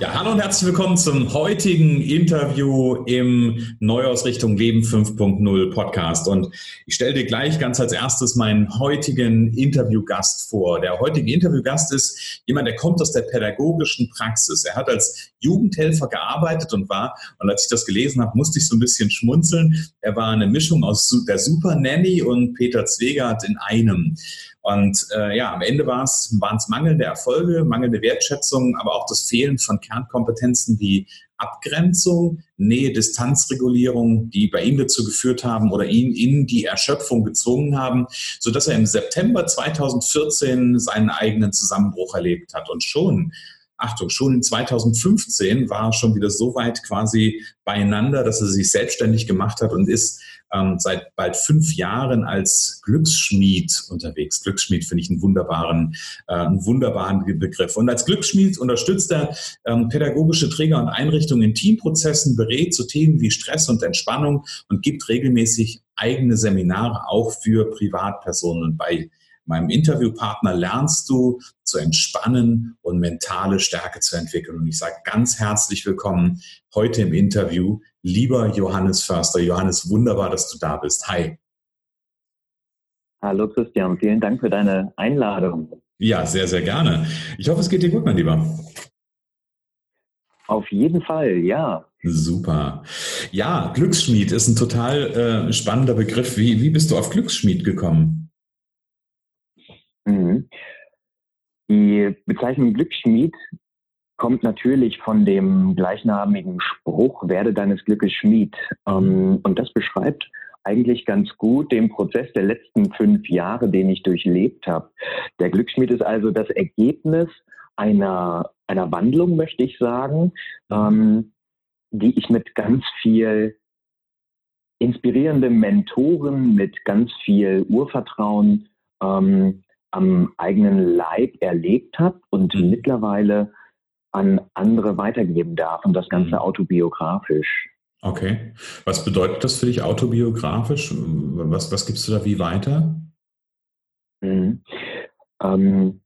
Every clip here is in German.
Ja, hallo und herzlich willkommen zum heutigen Interview im Neuausrichtung Leben 5.0 Podcast. Und ich stelle dir gleich ganz als erstes meinen heutigen Interviewgast vor. Der heutige Interviewgast ist jemand, der kommt aus der pädagogischen Praxis. Er hat als Jugendhelfer gearbeitet und war, und als ich das gelesen habe, musste ich so ein bisschen schmunzeln. Er war eine Mischung aus der Super Nanny und Peter Zwegert in einem. Und äh, ja, am Ende waren es mangelnde Erfolge, mangelnde Wertschätzung, aber auch das Fehlen von Kernkompetenzen wie Abgrenzung, Nähe-Distanzregulierung, die bei ihm dazu geführt haben oder ihn in die Erschöpfung gezwungen haben, sodass er im September 2014 seinen eigenen Zusammenbruch erlebt hat. Und schon Achtung, schon in 2015 war er schon wieder so weit quasi beieinander, dass er sich selbstständig gemacht hat und ist ähm, seit bald fünf Jahren als Glücksschmied unterwegs. Glücksschmied finde ich einen wunderbaren, äh, einen wunderbaren Begriff. Und als Glücksschmied unterstützt er ähm, pädagogische Träger und Einrichtungen in Teamprozessen, berät zu Themen wie Stress und Entspannung und gibt regelmäßig eigene Seminare auch für Privatpersonen. Und bei meinem Interviewpartner lernst du zu entspannen und mentale Stärke zu entwickeln. Und ich sage ganz herzlich willkommen heute im Interview lieber Johannes Förster. Johannes, wunderbar, dass du da bist. Hi. Hallo Christian, vielen Dank für deine Einladung. Ja, sehr, sehr gerne. Ich hoffe, es geht dir gut, mein Lieber. Auf jeden Fall, ja. Super. Ja, Glücksschmied ist ein total äh, spannender Begriff. Wie, wie bist du auf Glücksschmied gekommen? Mhm. Die Bezeichnung Glücksschmied kommt natürlich von dem gleichnamigen Spruch, werde deines Glückes Schmied. Ähm, und das beschreibt eigentlich ganz gut den Prozess der letzten fünf Jahre, den ich durchlebt habe. Der Glücksschmied ist also das Ergebnis einer, einer Wandlung, möchte ich sagen, ähm, die ich mit ganz viel inspirierenden Mentoren, mit ganz viel Urvertrauen ähm, am eigenen Leib erlebt habe und mhm. mittlerweile an andere weitergeben darf und das Ganze mhm. autobiografisch. Okay. Was bedeutet das für dich autobiografisch? Was, was gibst du da wie weiter? Mhm. Ähm,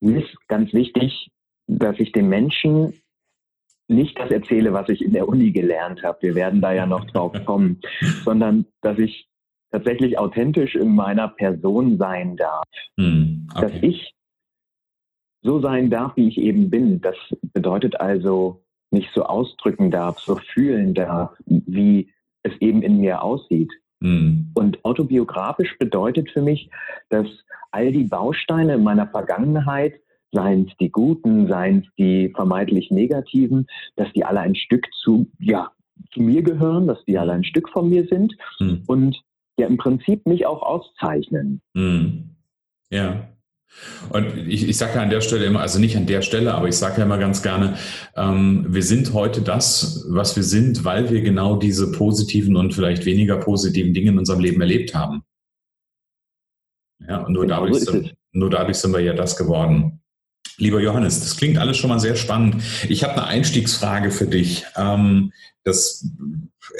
mir ist ganz wichtig, dass ich den Menschen nicht das erzähle, was ich in der Uni gelernt habe. Wir werden da ja noch drauf kommen, sondern dass ich tatsächlich authentisch in meiner Person sein darf. Mhm. Okay. Dass ich so sein darf, wie ich eben bin. Das bedeutet also, mich so ausdrücken darf, so fühlen darf, wie es eben in mir aussieht. Mhm. Und autobiografisch bedeutet für mich, dass all die Bausteine in meiner Vergangenheit, seien es die guten, seien es die vermeintlich negativen, dass die alle ein Stück zu, ja, zu mir gehören, dass die alle ein Stück von mir sind mhm. und ja im Prinzip mich auch auszeichnen. Mhm. Ja. Und ich, ich sage ja an der Stelle immer, also nicht an der Stelle, aber ich sage ja immer ganz gerne, ähm, wir sind heute das, was wir sind, weil wir genau diese positiven und vielleicht weniger positiven Dinge in unserem Leben erlebt haben. Ja, und nur, genau dadurch, sind, nur dadurch sind wir ja das geworden. Lieber Johannes, das klingt alles schon mal sehr spannend. Ich habe eine Einstiegsfrage für dich. Ähm, das,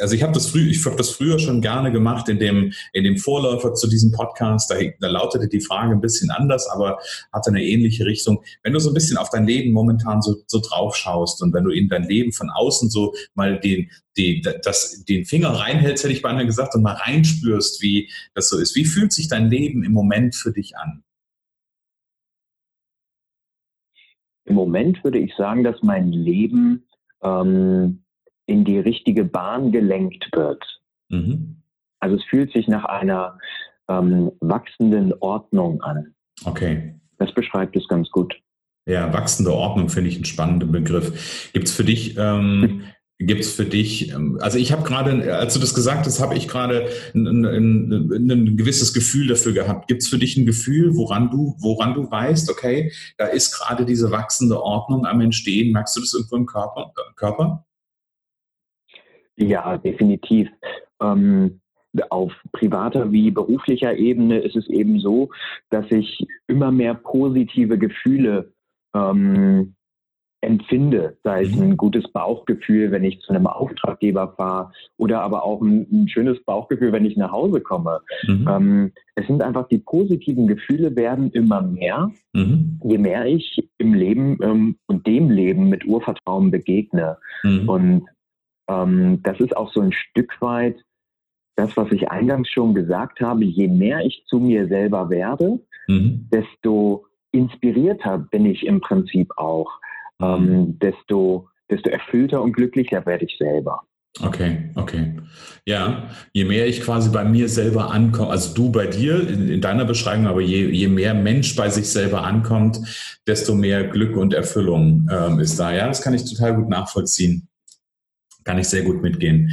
also ich habe das, früh, ich hab das früher schon gerne gemacht in dem, in dem Vorläufer zu diesem Podcast. Da, da lautete die Frage ein bisschen anders, aber hatte eine ähnliche Richtung. Wenn du so ein bisschen auf dein Leben momentan so, so drauf schaust und wenn du in dein Leben von außen so mal den, den, das, den Finger reinhältst, hätte ich beinahe gesagt, und mal reinspürst, wie das so ist. Wie fühlt sich dein Leben im Moment für dich an? Im Moment würde ich sagen, dass mein Leben ähm, in die richtige Bahn gelenkt wird. Mhm. Also es fühlt sich nach einer ähm, wachsenden Ordnung an. Okay. Das beschreibt es ganz gut. Ja, wachsende Ordnung finde ich einen spannenden Begriff. Gibt es für dich ähm, Gibt es für dich, ähm, also ich habe gerade, als du das gesagt hast, habe ich gerade ein, ein, ein, gewisses Gefühl dafür gehabt. Gibt es für dich ein Gefühl, woran du, woran du weißt, okay, da ist gerade diese wachsende Ordnung am Entstehen? Merkst du das irgendwo im Körper? Körper? Ja, definitiv. Ähm, auf privater wie beruflicher Ebene ist es eben so, dass ich immer mehr positive Gefühle ähm, empfinde, sei es mhm. ein gutes Bauchgefühl, wenn ich zu einem Auftraggeber fahre oder aber auch ein, ein schönes Bauchgefühl, wenn ich nach Hause komme. Mhm. Ähm, es sind einfach die positiven Gefühle werden immer mehr, mhm. je mehr ich im Leben ähm, und dem Leben mit Urvertrauen begegne. Mhm. Und ähm, das ist auch so ein Stück weit das, was ich eingangs schon gesagt habe, je mehr ich zu mir selber werde, mhm. desto inspirierter bin ich im Prinzip auch ähm, desto, desto erfüllter und glücklicher werde ich selber. Okay, okay. Ja, je mehr ich quasi bei mir selber ankomme, also du bei dir in, in deiner Beschreibung, aber je, je mehr Mensch bei sich selber ankommt, desto mehr Glück und Erfüllung ähm, ist da. Ja, das kann ich total gut nachvollziehen. Kann ich sehr gut mitgehen.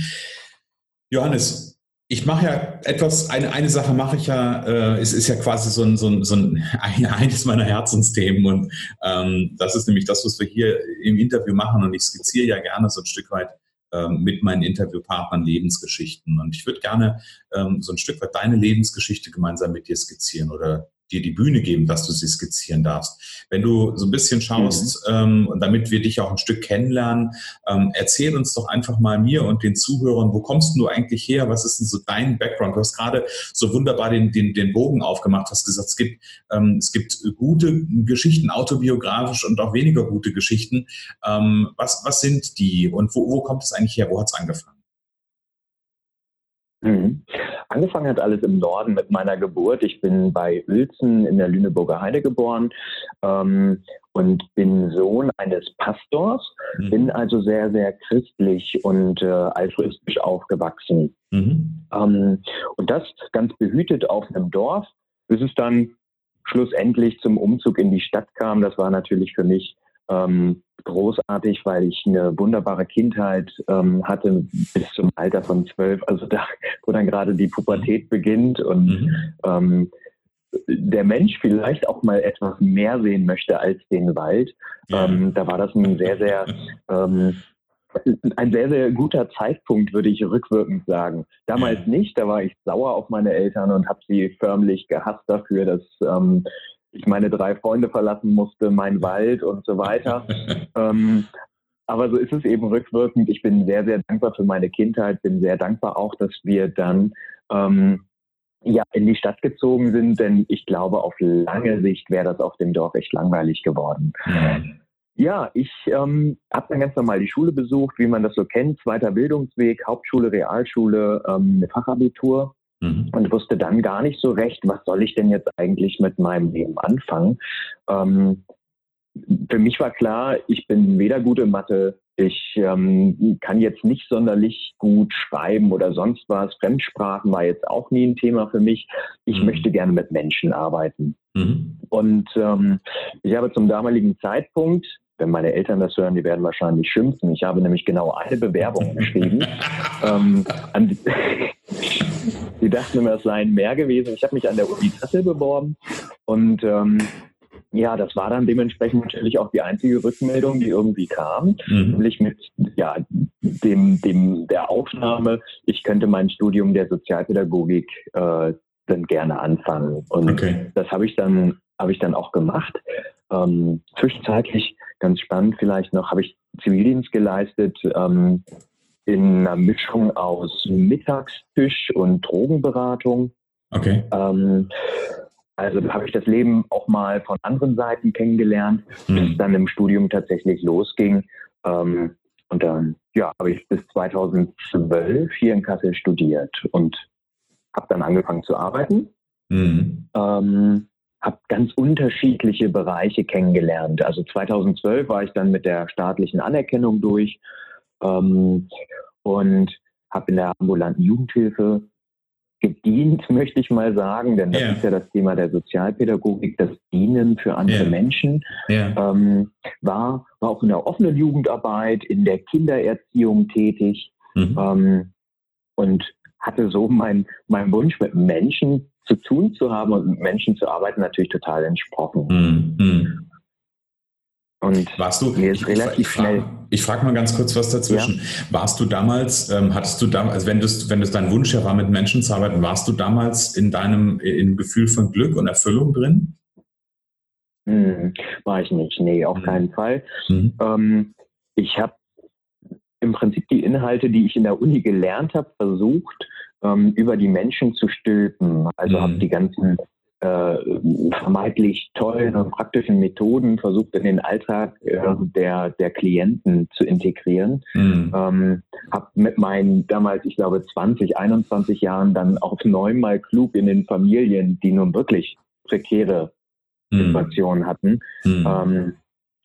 Johannes, ich mache ja etwas, eine, eine Sache mache ich ja, äh, es ist ja quasi so ein, so ein, so ein eines meiner Herzensthemen und ähm, das ist nämlich das, was wir hier im Interview machen und ich skizziere ja gerne so ein Stück weit ähm, mit meinen Interviewpartnern Lebensgeschichten und ich würde gerne ähm, so ein Stück weit deine Lebensgeschichte gemeinsam mit dir skizzieren oder dir die Bühne geben, dass du sie skizzieren darfst. Wenn du so ein bisschen schaust, mhm. ähm, und damit wir dich auch ein Stück kennenlernen, ähm, erzähl uns doch einfach mal mir und den Zuhörern, wo kommst du eigentlich her? Was ist denn so dein Background? Du hast gerade so wunderbar den, den, den Bogen aufgemacht, hast gesagt, es gibt, ähm, es gibt gute Geschichten, autobiografisch und auch weniger gute Geschichten. Ähm, was, was sind die und wo, wo kommt es eigentlich her? Wo hat es angefangen? Mhm. Angefangen hat alles im Norden mit meiner Geburt. Ich bin bei Uelzen in der Lüneburger Heide geboren ähm, und bin Sohn eines Pastors, mhm. bin also sehr, sehr christlich und äh, altruistisch aufgewachsen. Mhm. Ähm, und das ganz behütet auf einem Dorf, bis es dann schlussendlich zum Umzug in die Stadt kam. Das war natürlich für mich ähm, großartig, weil ich eine wunderbare Kindheit ähm, hatte bis zum Alter von zwölf, also da, wo dann gerade die Pubertät beginnt und mhm. ähm, der Mensch vielleicht auch mal etwas mehr sehen möchte als den Wald. Ja. Ähm, da war das ein sehr, sehr ähm, ein sehr, sehr guter Zeitpunkt, würde ich rückwirkend sagen. Damals nicht, da war ich sauer auf meine Eltern und habe sie förmlich gehasst dafür, dass ähm, ich meine drei Freunde verlassen musste, mein Wald und so weiter. ähm, aber so ist es eben rückwirkend. Ich bin sehr, sehr dankbar für meine Kindheit, bin sehr dankbar auch, dass wir dann ähm, ja, in die Stadt gezogen sind, denn ich glaube, auf lange Sicht wäre das auf dem Dorf echt langweilig geworden. Ja. Ja, ich ähm, habe dann ganz normal die Schule besucht, wie man das so kennt, zweiter Bildungsweg, Hauptschule, Realschule, ähm, eine Fachabitur mhm. und wusste dann gar nicht so recht, was soll ich denn jetzt eigentlich mit meinem Leben anfangen. Ähm, für mich war klar, ich bin weder gut in Mathe, ich ähm, kann jetzt nicht sonderlich gut schreiben oder sonst was. Fremdsprachen war jetzt auch nie ein Thema für mich. Ich mhm. möchte gerne mit Menschen arbeiten. Mhm. Und ähm, ich habe zum damaligen Zeitpunkt wenn meine Eltern das hören, die werden wahrscheinlich schimpfen. Ich habe nämlich genau eine Bewerbung geschrieben. ähm, die, dachten immer, es seien mehr gewesen. Ich habe mich an der Uni Kassel beworben und ähm, ja, das war dann dementsprechend natürlich auch die einzige Rückmeldung, die irgendwie kam, mhm. nämlich mit ja, dem, dem, der Aufnahme, ich könnte mein Studium der Sozialpädagogik äh, dann gerne anfangen. Und okay. das habe ich dann habe ich dann auch gemacht. Ähm, zwischenzeitlich, ganz spannend vielleicht noch, habe ich Zivildienst geleistet ähm, in einer Mischung aus Mittagstisch und Drogenberatung. Okay. Ähm, also habe ich das Leben auch mal von anderen Seiten kennengelernt, mhm. bis es dann im Studium tatsächlich losging. Ähm, und dann ja, habe ich bis 2012 hier in Kassel studiert und habe dann angefangen zu arbeiten. Mhm. Ähm, habe ganz unterschiedliche Bereiche kennengelernt. Also 2012 war ich dann mit der staatlichen Anerkennung durch ähm, und habe in der ambulanten Jugendhilfe gedient, möchte ich mal sagen, denn das yeah. ist ja das Thema der Sozialpädagogik, das Dienen für andere yeah. Menschen. Yeah. Ähm, war, war auch in der offenen Jugendarbeit, in der Kindererziehung tätig mhm. ähm, und hatte so mein, mein Wunsch mit Menschen zu tun zu haben und mit Menschen zu arbeiten natürlich total entsprochen. Mhm. Und warst du, mir ist relativ ich, schnell. Ich frage mal ganz kurz was dazwischen. Ja. Warst du damals, ähm, hattest du damals, also wenn das, wenn das dein Wunsch ja war, mit Menschen zu arbeiten, warst du damals in deinem in Gefühl von Glück und Erfüllung drin? Hm, war ich nicht, nee, auf hm. keinen Fall. Hm. Ähm, ich habe im Prinzip die Inhalte, die ich in der Uni gelernt habe, versucht, ähm, über die Menschen zu stülpen. Also habe hm. die ganzen äh, vermeintlich tollen und praktischen Methoden versucht in den Alltag äh, der, der Klienten zu integrieren. Mhm. Ähm, habe mit meinen damals, ich glaube, 20, 21 Jahren dann auch neunmal klug in den Familien, die nun wirklich prekäre mhm. Situationen hatten. Mhm. Ähm,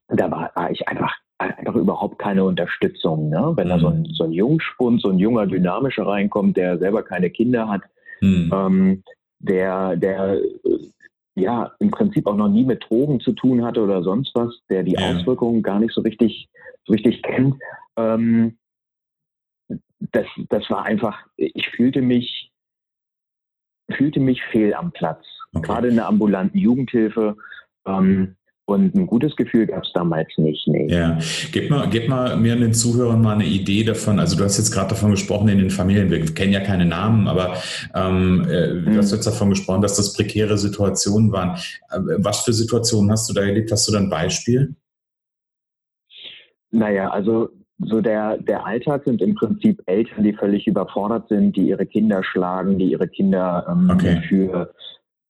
da war, war ich einfach einfach überhaupt keine Unterstützung. Ne? Wenn da so ein, mhm. so ein Jungspund, so ein junger Dynamischer reinkommt, der selber keine Kinder hat, mhm. ähm, der, der ja im Prinzip auch noch nie mit Drogen zu tun hatte oder sonst was, der die ja. Auswirkungen gar nicht so richtig, so richtig kennt. Ähm, das, das war einfach, ich fühlte mich, fühlte mich fehl am Platz. Okay. Gerade in der ambulanten Jugendhilfe. Ähm, und ein gutes Gefühl gab es damals nicht. Nee. Ja, gib mal, gib mal mir und den Zuhörern mal eine Idee davon. Also du hast jetzt gerade davon gesprochen in den Familien, wir kennen ja keine Namen, aber ähm, äh, mhm. du hast jetzt davon gesprochen, dass das prekäre Situationen waren. Äh, was für Situationen hast du da erlebt? Hast du da ein Beispiel? Naja, also so der, der Alltag sind im Prinzip Eltern, die völlig überfordert sind, die ihre Kinder schlagen, die ihre Kinder ähm, okay. für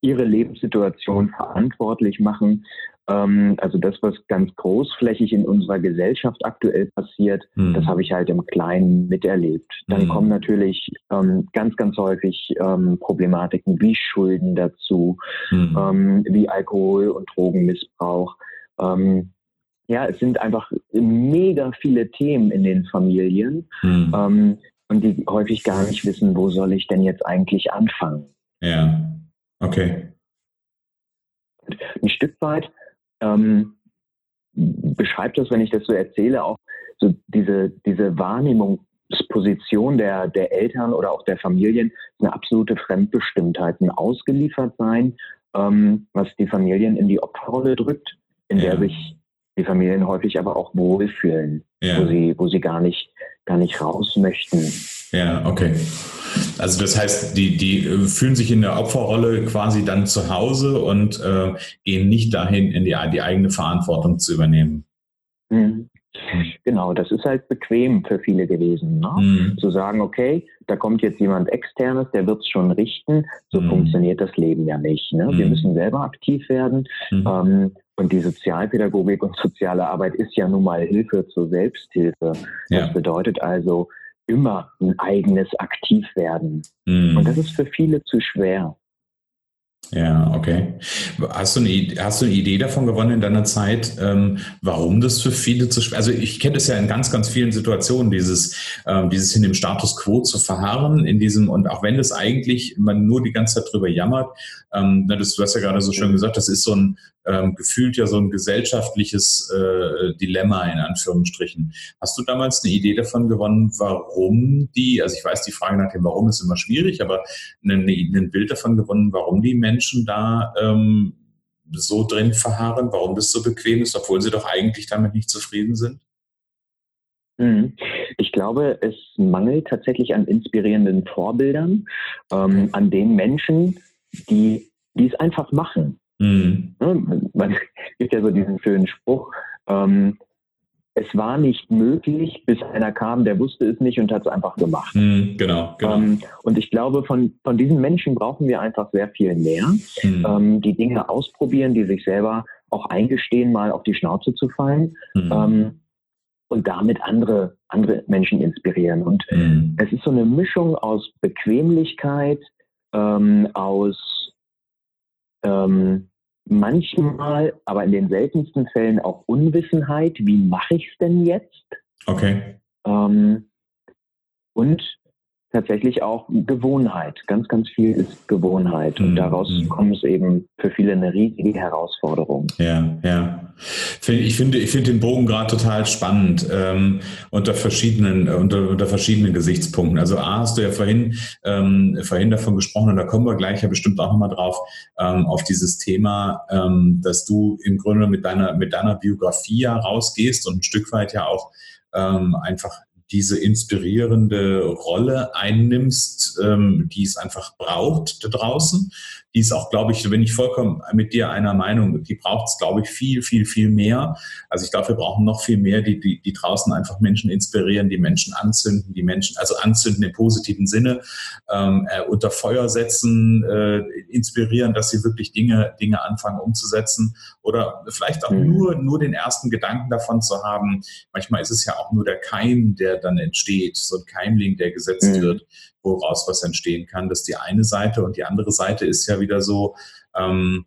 ihre Lebenssituation verantwortlich machen. Ähm, also das, was ganz großflächig in unserer Gesellschaft aktuell passiert, mhm. das habe ich halt im Kleinen miterlebt. Dann mhm. kommen natürlich ähm, ganz, ganz häufig ähm, Problematiken wie Schulden dazu, mhm. wie Alkohol- und Drogenmissbrauch. Ähm, ja, es sind einfach mega viele Themen in den Familien mhm. ähm, und die häufig gar nicht wissen, wo soll ich denn jetzt eigentlich anfangen. Ja, okay. Ein Stück weit ähm, beschreibt das, wenn ich das so erzähle, auch so diese, diese Wahrnehmungsposition der, der Eltern oder auch der Familien, eine absolute Fremdbestimmtheit, ein Ausgeliefertsein, ähm, was die Familien in die Opferrolle drückt, in ja. der sich die Familien häufig aber auch wohlfühlen, ja. wo sie, wo sie gar nicht, gar nicht raus möchten. Ja, okay. Also das heißt, die, die äh, fühlen sich in der Opferrolle quasi dann zu Hause und äh, gehen nicht dahin, in die, die eigene Verantwortung zu übernehmen. Mhm. Genau, das ist halt bequem für viele gewesen, ne? mhm. zu sagen, okay, da kommt jetzt jemand externes, der wird es schon richten. So mhm. funktioniert das Leben ja nicht. Ne? Wir mhm. müssen selber aktiv werden. Mhm. Ähm, und die Sozialpädagogik und soziale Arbeit ist ja nun mal Hilfe zur Selbsthilfe. Ja. Das bedeutet also, immer ein eigenes Aktivwerden. Mhm. Und das ist für viele zu schwer. Ja, okay. Hast du, eine, hast du eine Idee davon gewonnen in deiner Zeit, ähm, warum das für viele zu schwer Also ich kenne das ja in ganz, ganz vielen Situationen, dieses, ähm, dieses in dem Status quo zu verharren, in diesem, und auch wenn das eigentlich man nur die ganze Zeit drüber jammert, ähm, das, du hast ja gerade so schön gesagt, das ist so ein ähm, gefühlt ja so ein gesellschaftliches äh, Dilemma in Anführungsstrichen. Hast du damals eine Idee davon gewonnen, warum die, also ich weiß, die Frage nach dem Warum ist immer schwierig, aber ein, Bild davon gewonnen, warum die Menschen da ähm, so drin verharren, warum das so bequem ist, obwohl sie doch eigentlich damit nicht zufrieden sind? Mhm. Ich glaube, es mangelt tatsächlich an inspirierenden Vorbildern, ähm, an den Menschen, die, die es einfach machen. Mhm. Man gibt ja so diesen schönen Spruch, ähm, es war nicht möglich, bis einer kam, der wusste es nicht und hat es einfach gemacht. Mhm, genau, genau. Ähm, und ich glaube, von, von diesen Menschen brauchen wir einfach sehr viel mehr, mhm. ähm, die Dinge ausprobieren, die sich selber auch eingestehen, mal auf die Schnauze zu fallen mhm. ähm, und damit andere, andere Menschen inspirieren. Und mhm. es ist so eine Mischung aus Bequemlichkeit, ähm, aus ähm, manchmal, aber in den seltensten Fällen auch Unwissenheit. Wie mache ich es denn jetzt? Okay. Ähm, und tatsächlich auch Gewohnheit. Ganz, ganz viel ist Gewohnheit. Und mhm. daraus mhm. kommt es eben für viele eine riesige Herausforderung. Ja, ja. Ich finde, ich finde den Bogen gerade total spannend ähm, unter verschiedenen unter, unter verschiedenen Gesichtspunkten. Also A hast du ja vorhin ähm, vorhin davon gesprochen und da kommen wir gleich ja bestimmt auch nochmal drauf ähm, auf dieses Thema, ähm, dass du im Grunde mit deiner mit deiner Biografie ja rausgehst und ein Stück weit ja auch ähm, einfach diese inspirierende Rolle einnimmst, ähm, die es einfach braucht da draußen die ist auch, glaube ich, bin ich vollkommen mit dir einer Meinung, die braucht es, glaube ich, viel, viel, viel mehr. Also ich glaube, wir brauchen noch viel mehr, die, die, die draußen einfach Menschen inspirieren, die Menschen anzünden, die Menschen, also anzünden im positiven Sinne, ähm, äh, unter Feuer setzen, äh, inspirieren, dass sie wirklich Dinge, Dinge anfangen umzusetzen oder vielleicht auch mhm. nur, nur den ersten Gedanken davon zu haben. Manchmal ist es ja auch nur der Keim, der dann entsteht, so ein Keimling, der gesetzt mhm. wird woraus was entstehen kann. Das ist die eine Seite. Und die andere Seite ist ja wieder so, ähm,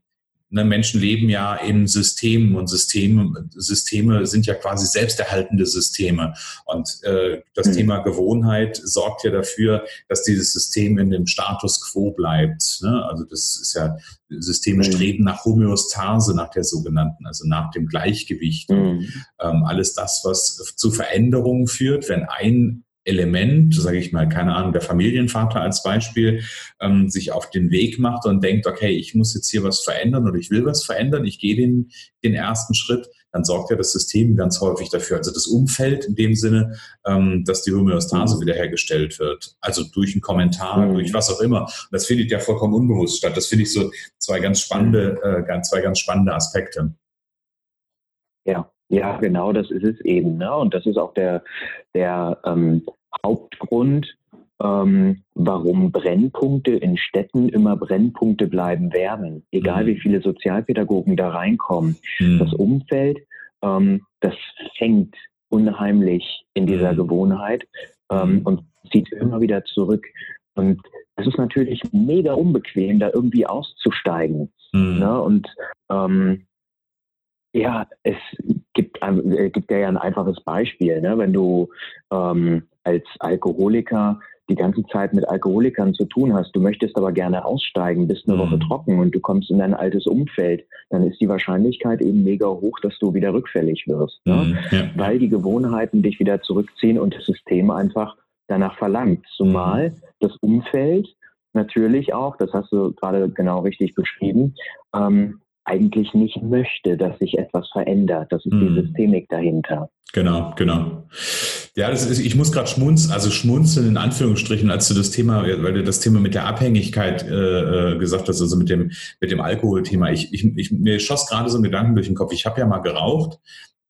ne, Menschen leben ja in Systemen und Systeme, Systeme sind ja quasi selbsterhaltende Systeme. Und äh, das mhm. Thema Gewohnheit sorgt ja dafür, dass dieses System in dem Status quo bleibt. Ne? Also das ist ja, Systeme mhm. streben nach Homöostase, nach der sogenannten, also nach dem Gleichgewicht. Mhm. Ähm, alles das, was zu Veränderungen führt, wenn ein Element, sage ich mal, keine Ahnung, der Familienvater als Beispiel, ähm, sich auf den Weg macht und denkt, okay, ich muss jetzt hier was verändern oder ich will was verändern, ich gehe den, den ersten Schritt, dann sorgt ja das System ganz häufig dafür, also das Umfeld in dem Sinne, ähm, dass die Homöostase mhm. wiederhergestellt wird. Also durch einen Kommentar, mhm. durch was auch immer. Das findet ja vollkommen unbewusst statt. Das finde ich so zwei ganz spannende, äh, zwei ganz spannende Aspekte. Ja, ja, genau, das ist es eben. Ne? Und das ist auch der, der ähm, Hauptgrund, ähm, warum Brennpunkte in Städten immer Brennpunkte bleiben werden. Egal mhm. wie viele Sozialpädagogen da reinkommen. Mhm. Das Umfeld, ähm, das fängt unheimlich in dieser mhm. Gewohnheit ähm, und zieht immer wieder zurück. Und es ist natürlich mega unbequem, da irgendwie auszusteigen. Mhm. Ne? Und ähm, ja, es gibt, äh, gibt ja ein einfaches Beispiel. Ne? Wenn du ähm, als Alkoholiker die ganze Zeit mit Alkoholikern zu tun hast, du möchtest aber gerne aussteigen, bist eine mhm. Woche trocken und du kommst in dein altes Umfeld, dann ist die Wahrscheinlichkeit eben mega hoch, dass du wieder rückfällig wirst. Ne? Mhm. Ja. Weil die Gewohnheiten dich wieder zurückziehen und das System einfach danach verlangt. Zumal mhm. das Umfeld natürlich auch, das hast du gerade genau richtig beschrieben, ähm, eigentlich nicht möchte, dass sich etwas verändert. Das ist mhm. die Systemik dahinter. Genau, genau. Ja, das ist, ich muss gerade schmunzeln, also schmunzeln in Anführungsstrichen, als du das Thema, weil du das Thema mit der Abhängigkeit äh, äh gesagt hast, also mit dem, mit dem Alkoholthema. Ich, ich, ich, mir schoss gerade so ein Gedanken durch den Kopf. Ich habe ja mal geraucht,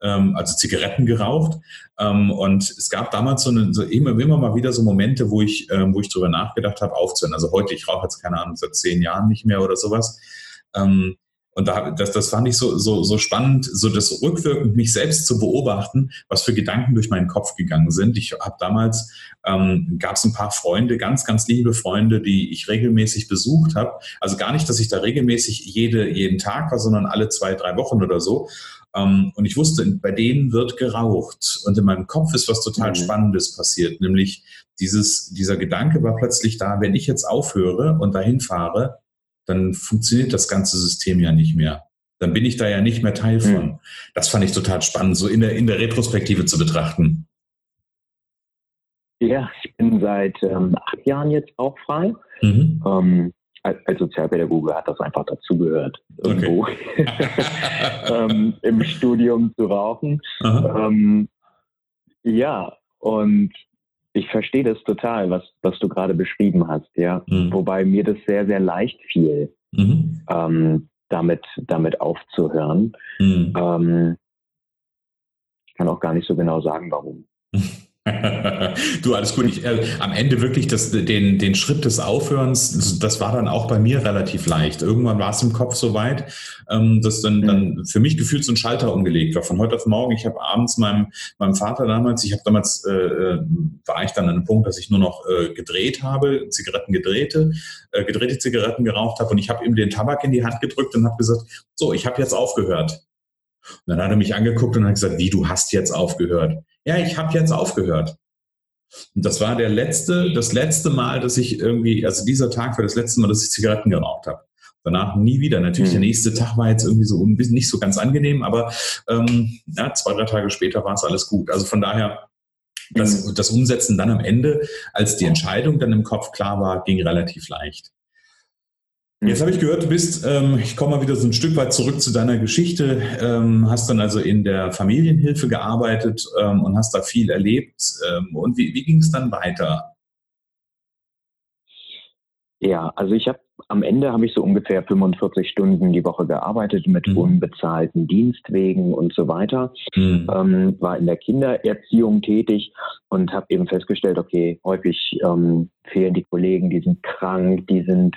ähm, also Zigaretten geraucht. Ähm, und es gab damals so, eine, so immer, immer mal wieder so Momente, wo ich, ähm, wo ich drüber nachgedacht habe, aufzuhören. Also heute, ich rauche jetzt keine Ahnung, seit zehn Jahren nicht mehr oder sowas. Ähm, und da, das, das fand ich so, so, so spannend, so das rückwirkend mich selbst zu beobachten, was für Gedanken durch meinen Kopf gegangen sind. Ich habe damals, ähm, gab es ein paar Freunde, ganz, ganz liebe Freunde, die ich regelmäßig besucht habe. Also gar nicht, dass ich da regelmäßig jede, jeden Tag war, sondern alle zwei, drei Wochen oder so. Ähm, und ich wusste, bei denen wird geraucht. Und in meinem Kopf ist was total mhm. Spannendes passiert, nämlich dieses, dieser Gedanke war plötzlich da, wenn ich jetzt aufhöre und dahin fahre, dann funktioniert das ganze System ja nicht mehr. Dann bin ich da ja nicht mehr Teil von. Mhm. Das fand ich total spannend, so in der, in der Retrospektive zu betrachten. Ja, ich bin seit ähm, acht Jahren jetzt auch frei. Mhm. Ähm, als Sozialpädagoge hat das einfach dazugehört, irgendwo okay. ähm, im Studium zu rauchen. Ähm, ja, und ich verstehe das total, was, was du gerade beschrieben hast, ja. Mhm. Wobei mir das sehr, sehr leicht fiel, mhm. ähm, damit, damit aufzuhören. Mhm. Ähm, ich kann auch gar nicht so genau sagen, warum. du, alles gut. Ich, äh, am Ende wirklich das, den, den Schritt des Aufhörens, das war dann auch bei mir relativ leicht. Irgendwann war es im Kopf so weit, ähm, dass dann, mhm. dann für mich gefühlt so ein Schalter umgelegt war. Von heute auf morgen, ich habe abends meinem, meinem Vater damals, ich habe damals, äh, äh, war ich dann an einem Punkt, dass ich nur noch äh, gedreht habe, Zigaretten gedrehte, äh, gedrehte Zigaretten geraucht habe und ich habe ihm den Tabak in die Hand gedrückt und habe gesagt, so, ich habe jetzt aufgehört. Und dann hat er mich angeguckt und hat gesagt, wie, du hast jetzt aufgehört? Ja, ich habe jetzt aufgehört. Und das war der letzte, das letzte Mal, dass ich irgendwie, also dieser Tag war das letzte Mal, dass ich Zigaretten geraucht habe. danach nie wieder. Natürlich, mhm. der nächste Tag war jetzt irgendwie so ein bisschen nicht so ganz angenehm, aber ähm, ja, zwei, drei Tage später war es alles gut. Also von daher, das, mhm. das Umsetzen dann am Ende, als die Entscheidung dann im Kopf klar war, ging relativ leicht. Jetzt habe ich gehört, du bist, ähm, ich komme mal wieder so ein Stück weit zurück zu deiner Geschichte, ähm, hast dann also in der Familienhilfe gearbeitet ähm, und hast da viel erlebt. Ähm, und wie, wie ging es dann weiter? Ja, also ich habe am Ende habe ich so ungefähr 45 Stunden die Woche gearbeitet mit mhm. unbezahlten Dienstwegen und so weiter. Mhm. Ähm, war in der Kindererziehung tätig und habe eben festgestellt, okay, häufig ähm, fehlen die Kollegen, die sind krank, die sind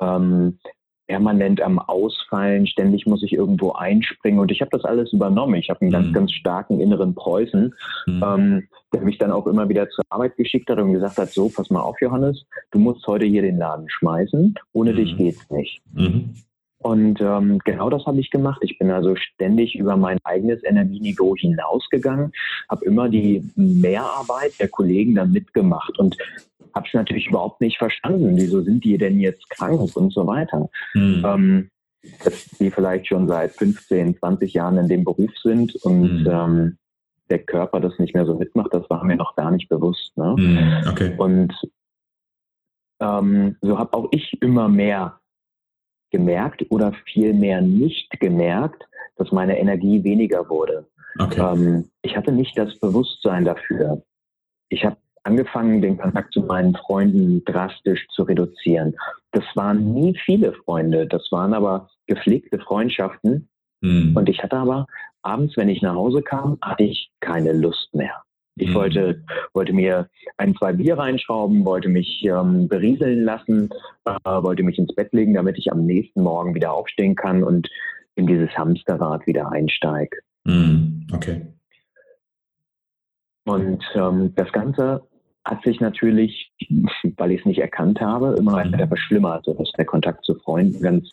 ähm, permanent am Ausfallen, ständig muss ich irgendwo einspringen und ich habe das alles übernommen. Ich habe einen mhm. ganz, ganz starken inneren Preußen, mhm. ähm, der mich dann auch immer wieder zur Arbeit geschickt hat und gesagt hat, so, pass mal auf, Johannes, du musst heute hier den Laden schmeißen, ohne mhm. dich geht's nicht. Mhm. Und ähm, genau das habe ich gemacht. Ich bin also ständig über mein eigenes Energieniveau hinausgegangen, habe immer die Mehrarbeit der Kollegen dann mitgemacht und habe es natürlich überhaupt nicht verstanden. Wieso sind die denn jetzt krank und so weiter? Mhm. Ähm, dass die vielleicht schon seit 15, 20 Jahren in dem Beruf sind und mhm. ähm, der Körper das nicht mehr so mitmacht, das war mir noch gar nicht bewusst. Ne? Mhm. Okay. Und ähm, so habe auch ich immer mehr gemerkt oder vielmehr nicht gemerkt, dass meine Energie weniger wurde. Okay. Ähm, ich hatte nicht das Bewusstsein dafür. Ich habe angefangen, den Kontakt zu meinen Freunden drastisch zu reduzieren. Das waren nie viele Freunde, das waren aber gepflegte Freundschaften. Mhm. Und ich hatte aber abends, wenn ich nach Hause kam, hatte ich keine Lust mehr. Ich mhm. wollte, wollte mir ein, zwei Bier reinschrauben, wollte mich ähm, berieseln lassen, äh, wollte mich ins Bett legen, damit ich am nächsten Morgen wieder aufstehen kann und in dieses Hamsterrad wieder einsteige. Mhm. Okay. Und ähm, das Ganze hat sich natürlich, weil ich es nicht erkannt habe, immer mhm. weiter verschlimmert, sodass der Kontakt zu Freunden ganz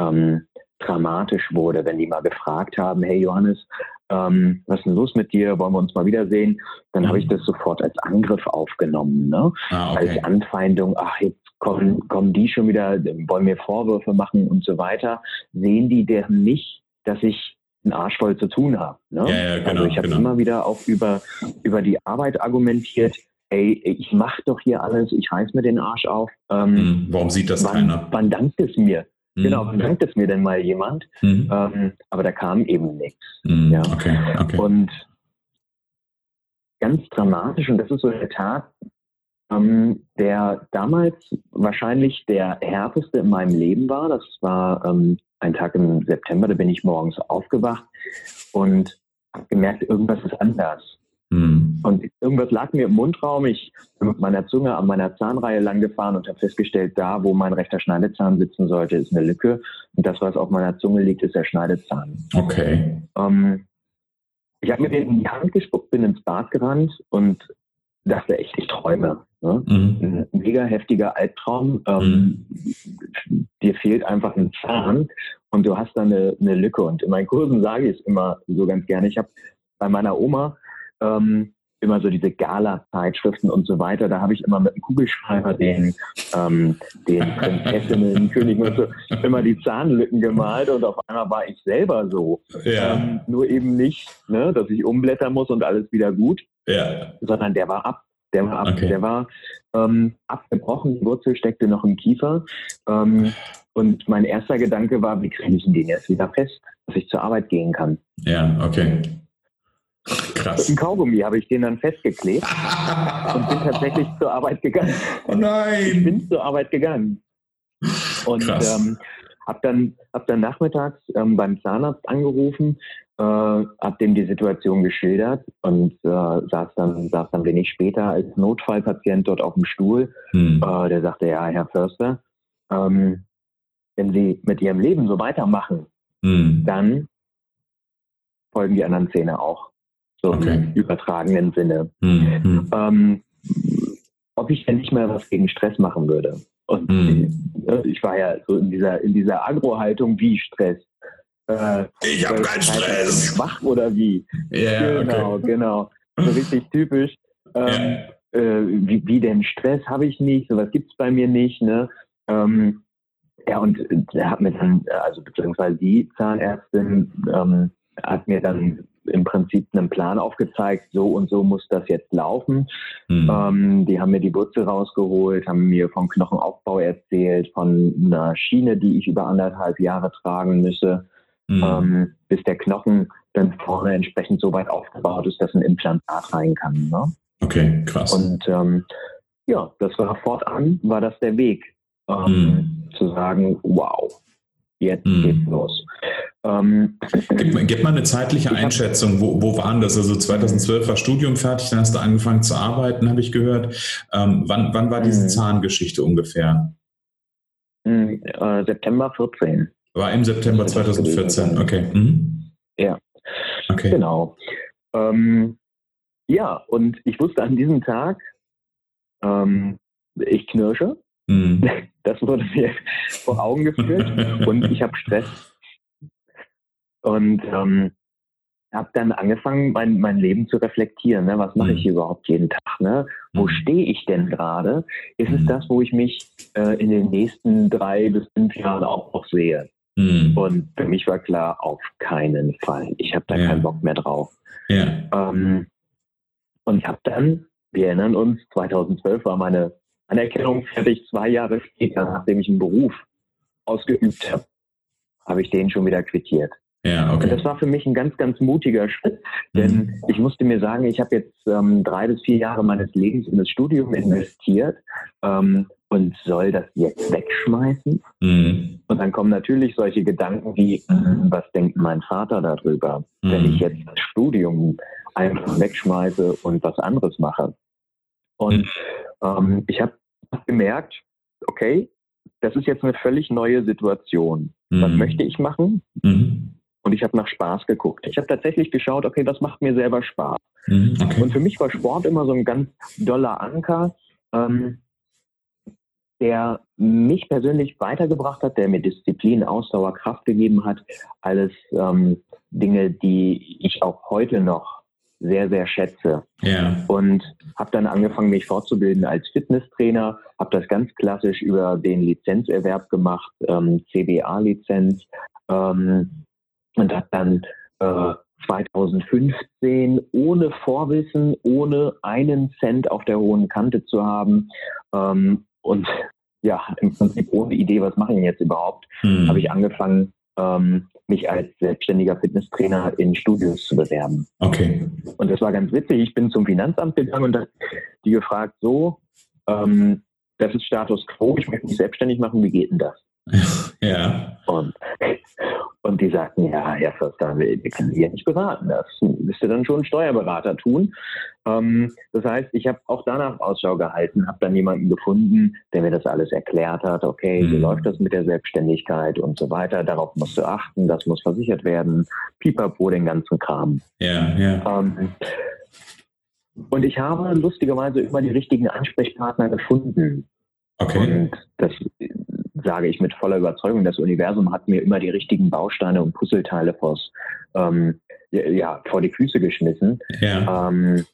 ähm, dramatisch wurde, wenn die mal gefragt haben, hey Johannes, ähm, was ist denn los mit dir? Wollen wir uns mal wiedersehen? Dann mhm. habe ich das sofort als Angriff aufgenommen, ne? Ah, okay. als Anfeindung, ach, jetzt kommen, kommen die schon wieder, wollen mir Vorwürfe machen und so weiter. Sehen die deren nicht, dass ich einen Arsch voll zu tun habe. Ne? Ja, ja, genau, also ich habe genau. immer wieder auch über, über die Arbeit argumentiert, ey, ich mache doch hier alles, ich reiß mir den Arsch auf. Ähm, hm, Warum sieht das wann, keiner? Wann dankt es mir? Mhm. Genau, wann dankt es mir denn mal jemand? Mhm. Ähm, aber da kam eben nichts. Mhm. Ja. Okay, okay. Und ganz dramatisch, und das ist so der Tag, ähm, der damals wahrscheinlich der härteste in meinem Leben war. Das war ähm, ein Tag im September, da bin ich morgens aufgewacht und habe gemerkt, irgendwas ist anders. Mhm. Und irgendwas lag mir im Mundraum. Ich bin mit meiner Zunge an meiner Zahnreihe lang gefahren und habe festgestellt, da, wo mein rechter Schneidezahn sitzen sollte, ist eine Lücke. Und das, was auf meiner Zunge liegt, ist der Schneidezahn. Okay. Ähm, ich habe mir den in die Hand gespuckt, bin ins Bad gerannt und dachte echt, ich träume. Ne? Mhm. Ein mega heftiger Albtraum. Ähm, mhm. Dir fehlt einfach ein Zahn und du hast da eine, eine Lücke. Und in meinen Kursen sage ich es immer so ganz gerne. Ich habe bei meiner Oma ähm, immer so diese Gala-Zeitschriften und so weiter. Da habe ich immer mit einem Kugelschreiber den, ähm, den Prinzessinnen, Königen und so immer die Zahnlücken gemalt und auf einmal war ich selber so. Ja. Ähm, nur eben nicht, ne, dass ich umblättern muss und alles wieder gut, ja. sondern der war ab. Der war ab, okay. der war ähm, abgebrochen, die Wurzel steckte noch im Kiefer. Ähm, und mein erster Gedanke war, wie kriege ich den jetzt wieder fest, dass ich zur Arbeit gehen kann. Ja, okay. Krass. Mit einem Kaugummi habe ich den dann festgeklebt und bin tatsächlich zur Arbeit gegangen. Oh nein! Ich bin zur Arbeit gegangen. Und ähm, habe dann, hab dann nachmittags ähm, beim Zahnarzt angerufen, äh, habe dem die Situation geschildert und äh, saß, dann, saß dann wenig später als Notfallpatient dort auf dem Stuhl. Hm. Äh, der sagte, ja, Herr Förster, ähm, wenn Sie mit Ihrem Leben so weitermachen, hm. dann folgen die anderen Zähne auch so okay. im übertragenen Sinne. Mhm. Ähm, ob ich denn nicht mal was gegen Stress machen würde. Und mhm. ich war ja so in dieser, in dieser Agro-Haltung wie Stress. Äh, ich habe keinen Stress. Schwach oder wie? Ja, genau, okay. genau. So richtig typisch. Ähm, ja. äh, wie, wie denn Stress habe ich nicht, sowas gibt es bei mir nicht. Ne? Ähm, ja, und er hat mir dann, also beziehungsweise die Zahnärztin ähm, hat mir dann im Prinzip einen Plan aufgezeigt, so und so muss das jetzt laufen. Mhm. Ähm, die haben mir die Wurzel rausgeholt, haben mir vom Knochenaufbau erzählt, von einer Schiene, die ich über anderthalb Jahre tragen müsse, mhm. ähm, bis der Knochen dann vorne entsprechend so weit aufgebaut ist, dass ein Implantat rein kann. Ne? Okay, krass. Und ähm, ja, das war fortan, war das der Weg, mhm. zu sagen, wow, jetzt mhm. geht's los. Ähm, gib, gib, mal eine zeitliche Einschätzung, wo, wo waren das? Also 2012 war Studium fertig, dann hast du angefangen zu arbeiten, habe ich gehört. Ähm, wann, wann war diese mhm. Zahngeschichte ungefähr? Mhm, äh, September 14. War im September 2014, okay. Mhm. Ja, okay. genau. Ähm, ja, und ich wusste an diesem Tag, ähm, ich knirsche. Mhm. Das wurde mir vor Augen geführt und ich habe Stress. Und ähm, habe dann angefangen, mein, mein Leben zu reflektieren. Ne? Was mache ich hier mhm. überhaupt jeden Tag? Ne? Wo mhm. stehe ich denn gerade? Ist es das, wo ich mich äh, in den nächsten drei bis fünf Jahren auch noch sehe? Mhm. Und für mich war klar, auf keinen Fall. Ich habe da ja. keinen Bock mehr drauf. Ja. Ähm, und ich habe dann, wir erinnern uns, 2012 war meine Anerkennung fertig, zwei Jahre später, nachdem ich einen Beruf ausgeübt habe, habe ich den schon wieder quittiert. Ja, okay. Und das war für mich ein ganz, ganz mutiger Schritt, denn mhm. ich musste mir sagen, ich habe jetzt ähm, drei bis vier Jahre meines Lebens in das Studium investiert ähm, und soll das jetzt wegschmeißen. Mhm. Und dann kommen natürlich solche Gedanken wie, mhm. was denkt mein Vater darüber, wenn ich jetzt das Studium einfach wegschmeiße und was anderes mache. Und mhm. Ähm, ich habe gemerkt, okay, das ist jetzt eine völlig neue Situation. Mhm. Was möchte ich machen? Mhm. Und ich habe nach Spaß geguckt. Ich habe tatsächlich geschaut, okay, was macht mir selber Spaß? Mhm. Okay. Und für mich war Sport immer so ein ganz doller Anker, ähm, der mich persönlich weitergebracht hat, der mir Disziplin, Ausdauer, Kraft gegeben hat. Alles ähm, Dinge, die ich auch heute noch sehr, sehr schätze. Ja. Und habe dann angefangen, mich fortzubilden als Fitnesstrainer, habe das ganz klassisch über den Lizenzerwerb gemacht, ähm, CBA-Lizenz, ähm, und habe dann äh, 2015 ohne Vorwissen, ohne einen Cent auf der hohen Kante zu haben ähm, und ja, im Prinzip ohne Idee, was mache ich jetzt überhaupt, hm. habe ich angefangen, ähm, mich als selbstständiger Fitnesstrainer in Studios zu bewerben. Okay. Und das war ganz witzig. Ich bin zum Finanzamt gegangen und habe die gefragt, so, ähm, das ist Status quo, ich möchte mich selbstständig machen, wie geht denn das? Ja. Und, und die sagten, ja, Herr Förster, wir, können Sie ja nicht beraten. Das müsste dann schon ein Steuerberater tun. Ähm, das heißt, ich habe auch danach Ausschau gehalten, habe dann jemanden gefunden, der mir das alles erklärt hat. Okay, mhm. wie läuft das mit der Selbstständigkeit und so weiter. Darauf musst du achten, das muss versichert werden. Pipapo, den ganzen Kram. Ja, ja. Ähm, und ich habe lustigerweise immer die richtigen Ansprechpartner gefunden. Okay. Und das sage ich mit voller Überzeugung, das Universum hat mir immer die richtigen Bausteine und Puzzleteile vors, ähm, ja, vor die Füße geschmissen. Ja. Ähm,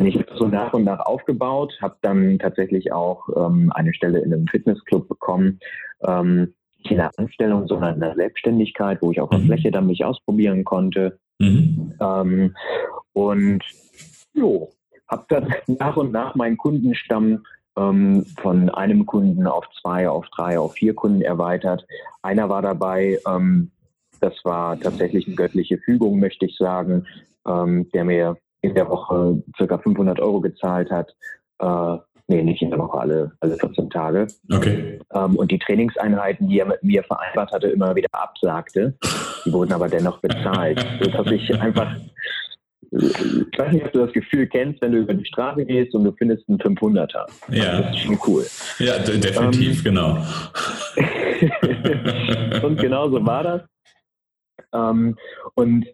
ich habe so nach und nach aufgebaut, habe dann tatsächlich auch ähm, eine Stelle in einem Fitnessclub bekommen, ähm, nicht in der Anstellung, sondern in der Selbstständigkeit, wo ich auf der mhm. Fläche dann mich ausprobieren konnte. Mhm. Ähm, und jo, habe dann nach und nach meinen Kundenstamm ähm, von einem Kunden auf zwei, auf drei, auf vier Kunden erweitert. Einer war dabei, ähm, das war tatsächlich eine göttliche Fügung, möchte ich sagen, ähm, der mir in der Woche circa 500 Euro gezahlt hat. Äh, nee, nicht in der Woche, alle, alle 14 Tage. Okay. Ähm, und die Trainingseinheiten, die er mit mir vereinbart hatte, immer wieder absagte. Die wurden aber dennoch bezahlt, sodass ich einfach ich weiß nicht, ob du das Gefühl kennst, wenn du über die Straße gehst und du findest einen 500er. Ja. Das ist schon cool. Ja, definitiv, ähm, genau. und genau so war das. Ähm, und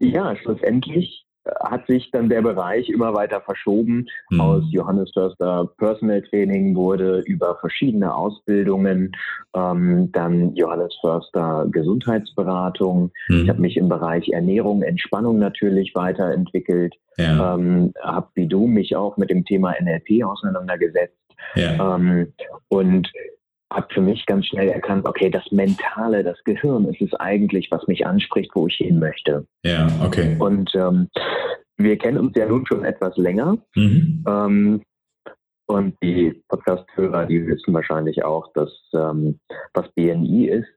ja, schlussendlich hat sich dann der Bereich immer weiter verschoben. Mhm. Aus Johannes Förster Personal Training wurde über verschiedene Ausbildungen ähm, dann Johannes Förster Gesundheitsberatung. Mhm. Ich habe mich im Bereich Ernährung, Entspannung natürlich weiterentwickelt. Ja. Ähm, habe wie du mich auch mit dem Thema NLP auseinandergesetzt. Ja. Ähm, und habe für mich ganz schnell erkannt, okay, das Mentale, das Gehirn ist es eigentlich, was mich anspricht, wo ich hin möchte. Ja, okay. Und ähm, wir kennen uns ja nun schon etwas länger. Mhm. Ähm, und die Podcast-Hörer, die wissen wahrscheinlich auch, dass ähm, was BNI ist.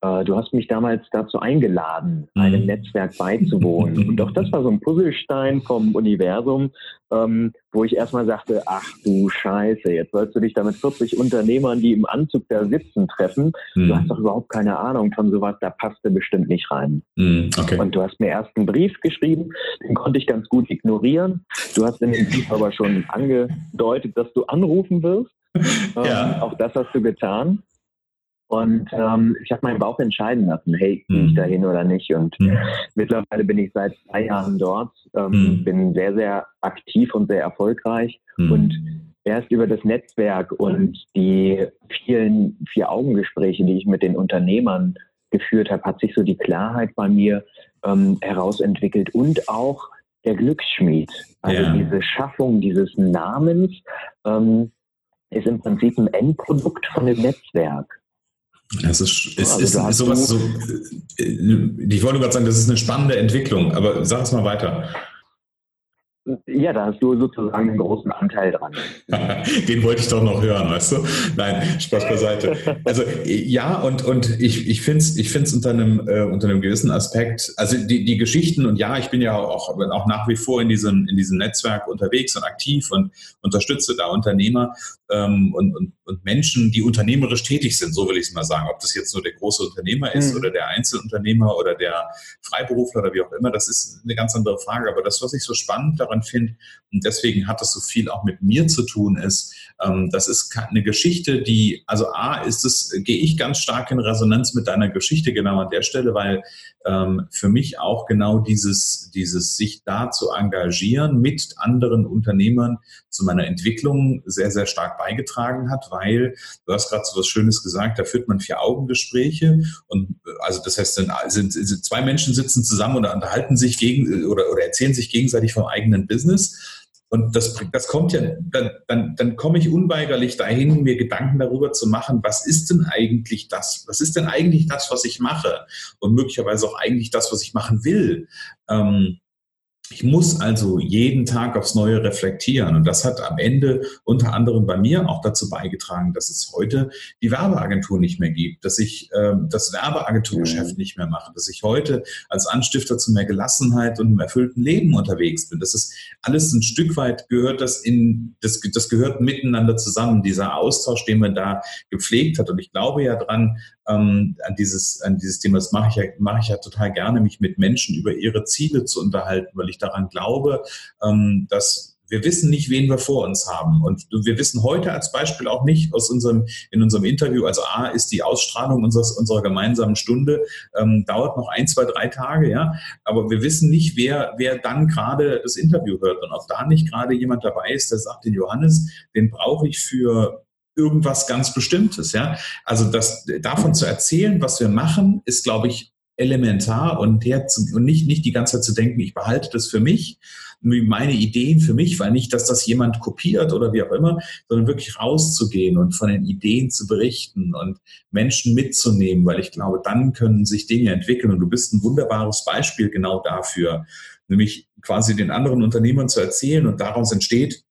Äh, du hast mich damals dazu eingeladen, einem mhm. Netzwerk beizuwohnen. Und auch das war so ein Puzzlestein vom Universum, ähm, wo ich erstmal sagte, ach du Scheiße, jetzt sollst du dich da mit 40 Unternehmern, die im Anzug da sitzen, treffen. Mhm. Du hast doch überhaupt keine Ahnung von sowas, da passt du bestimmt nicht rein. Mhm, okay. Und du hast mir erst einen Brief geschrieben, den konnte ich ganz gut ignorieren. Du hast in dem Brief aber schon angedeutet, dass du anrufen wirst. Ja. Ähm, auch das hast du getan. Und ähm, ich habe meinen Bauch entscheiden lassen, hey, gehe ich mhm. da hin oder nicht. Und mhm. mittlerweile bin ich seit zwei Jahren dort, ähm, mhm. bin sehr, sehr aktiv und sehr erfolgreich. Mhm. Und erst über das Netzwerk und die vielen Vier-Augen-Gespräche, die ich mit den Unternehmern geführt habe, hat sich so die Klarheit bei mir ähm, herausentwickelt und auch der Glücksschmied. Also ja. diese Schaffung dieses Namens ähm, ist im Prinzip ein Endprodukt von dem Netzwerk. Das ist, ist, also ist sowas so. Äh, ich wollte gerade sagen, das ist eine spannende Entwicklung, aber sag es mal weiter. Ja, da hast du sozusagen einen großen Anteil dran. Den wollte ich doch noch hören, weißt du? Nein, Spaß beiseite. Also ja, und, und ich, ich finde es ich find's unter, einem, äh, unter einem gewissen Aspekt, also die, die Geschichten, und ja, ich bin ja auch, auch nach wie vor in diesem, in diesem Netzwerk unterwegs und aktiv und unterstütze da Unternehmer ähm, und, und, und Menschen, die unternehmerisch tätig sind, so will ich es mal sagen. Ob das jetzt nur der große Unternehmer ist mhm. oder der Einzelunternehmer oder der Freiberufler oder wie auch immer, das ist eine ganz andere Frage. Aber das, was ich so spannend daran finde, und deswegen hat das so viel auch mit mir zu tun, ist, ähm, das ist eine Geschichte, die, also A, ist es, gehe ich ganz stark in Resonanz mit deiner Geschichte genau an der Stelle, weil für mich auch genau dieses, dieses sich da zu engagieren mit anderen Unternehmern zu meiner Entwicklung sehr, sehr stark beigetragen hat, weil du hast gerade so was Schönes gesagt, da führt man vier Augengespräche und äh, also das heißt, sind, sind, zwei Menschen sitzen zusammen oder unterhalten sich gegen oder, oder erzählen sich gegenseitig vom eigenen Business und das, das kommt ja, dann, dann, dann komme ich unweigerlich dahin, mir Gedanken darüber zu machen, was ist denn eigentlich das? Was ist denn eigentlich das, was ich mache? Und möglicherweise auch eigentlich das, was ich machen will. Ähm, ich muss also jeden Tag aufs Neue reflektieren. Und das hat am Ende unter anderem bei mir auch dazu beigetragen, dass es heute die Werbeagentur nicht mehr gibt, dass ich äh, das Werbeagenturgeschäft mhm. nicht mehr mache, dass ich heute als Anstifter zu mehr Gelassenheit und einem erfüllten Leben unterwegs bin. Das ist alles ein Stück weit gehört das in, das, das gehört miteinander zusammen, dieser Austausch, den man da gepflegt hat. Und ich glaube ja dran, ähm, an, dieses, an dieses Thema. Das mache ich, ja, mache ich ja total gerne, mich mit Menschen über ihre Ziele zu unterhalten, weil ich daran glaube, ähm, dass wir wissen nicht, wen wir vor uns haben. Und wir wissen heute als Beispiel auch nicht aus unserem, in unserem Interview, also A ist die Ausstrahlung unseres, unserer gemeinsamen Stunde, ähm, dauert noch ein, zwei, drei Tage, ja. Aber wir wissen nicht, wer, wer dann gerade das Interview hört. Und ob da nicht gerade jemand dabei ist, der sagt, den Johannes, den brauche ich für irgendwas ganz Bestimmtes, ja. Also das, davon zu erzählen, was wir machen, ist, glaube ich, elementar und, der, und nicht, nicht die ganze Zeit zu denken, ich behalte das für mich, meine Ideen für mich, weil nicht, dass das jemand kopiert oder wie auch immer, sondern wirklich rauszugehen und von den Ideen zu berichten und Menschen mitzunehmen, weil ich glaube, dann können sich Dinge entwickeln und du bist ein wunderbares Beispiel genau dafür, nämlich quasi den anderen Unternehmern zu erzählen und daraus entsteht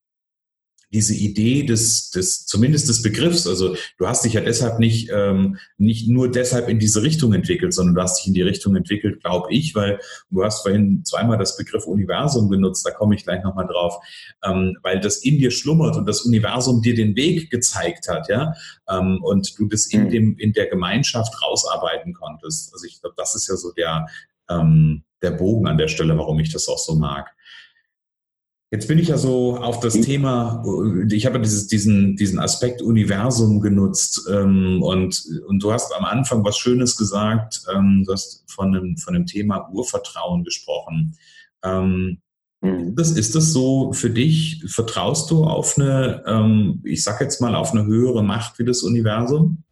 diese Idee des, des, zumindest des Begriffs, also du hast dich ja deshalb nicht, ähm, nicht nur deshalb in diese Richtung entwickelt, sondern du hast dich in die Richtung entwickelt, glaube ich, weil du hast vorhin zweimal das Begriff Universum benutzt, da komme ich gleich nochmal drauf, ähm, weil das in dir schlummert und das Universum dir den Weg gezeigt hat, ja, ähm, und du das in hm. dem, in der Gemeinschaft rausarbeiten konntest. Also ich glaube, das ist ja so der, ähm, der Bogen an der Stelle, warum ich das auch so mag. Jetzt bin ich ja so auf das Thema, ich habe dieses, diesen, diesen Aspekt Universum genutzt ähm, und, und du hast am Anfang was Schönes gesagt, ähm, du hast von dem, von dem Thema Urvertrauen gesprochen. Ähm, mhm. das, ist das so für dich? Vertraust du auf eine, ähm, ich sag jetzt mal, auf eine höhere Macht wie das Universum?